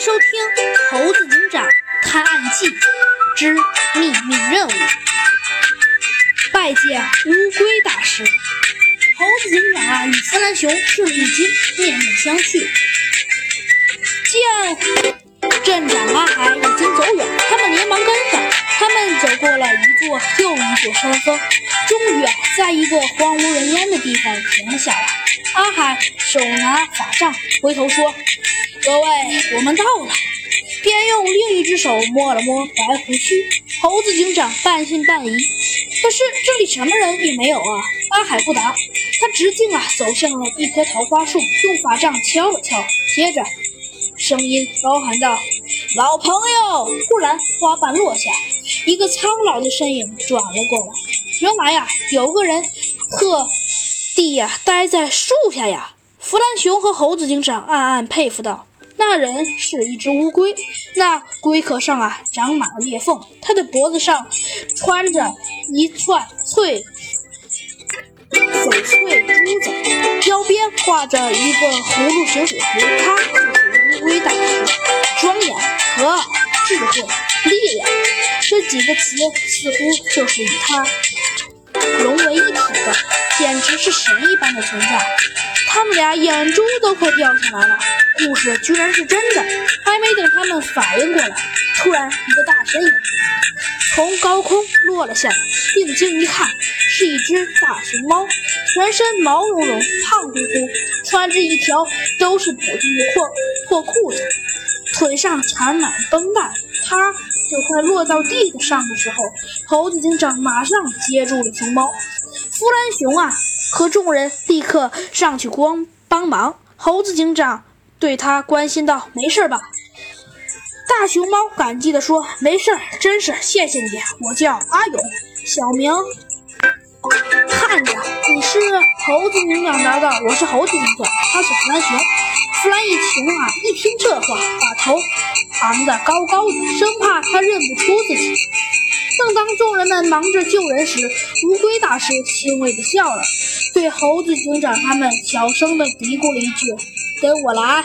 收听《猴子警长探案记之秘密任务》，拜见乌龟大师。猴子警长啊，与弗兰熊是已经面面相觑。见镇长阿海已经走远，他们连忙跟上。他们走过了一座又一座山峰，终于，在一个荒无人烟的地方停了下来。阿海手拿法杖，回头说。各位，我们到了。便用另一只手摸了摸白胡须。猴子警长半信半疑，可是这里什么人也没有啊。阿海不答，他直径啊走向了一棵桃花树，用法杖敲了敲，接着声音高喊道：“老朋友！”忽然花瓣落下，一个苍老的身影转了过来。原来呀，有个人特地呀待在树下呀。弗兰熊和猴子警长暗暗佩服道。那人是一只乌龟，那龟壳上啊长满了裂缝，它的脖子上穿着一串翠翡翠珠子，腰边挂着一个葫芦形水壶。它就是乌龟大师，庄严、和蔼、智慧、力量，这几个词似乎就是与他融为一体的，简直是神一般的存在。他们俩眼珠都快掉下来了。故事居然是真的！还没等他们反应过来，突然一个大身影从高空落了下来。定睛一看，是一只大熊猫，全身毛茸茸、胖乎乎，穿着一条都是补丁的破破裤子，腿上缠满绷带。它就快落到地上的时候，猴子警长马上接住了熊猫。弗兰熊啊！和众人立刻上去光帮忙。猴子警长对他关心道：“没事吧？”大熊猫感激地说：“没事，真是谢谢你。我叫阿勇，小名看着。你是猴子警长答道：“我是猴子警长，他是弗兰熊。”弗兰一熊啊，一听这话，把头昂得高高的，生怕他认不出自己。正当众人们忙着救人时，乌龟大师欣慰地笑了，对猴子警长他们小声地嘀咕了一句：“跟我来。”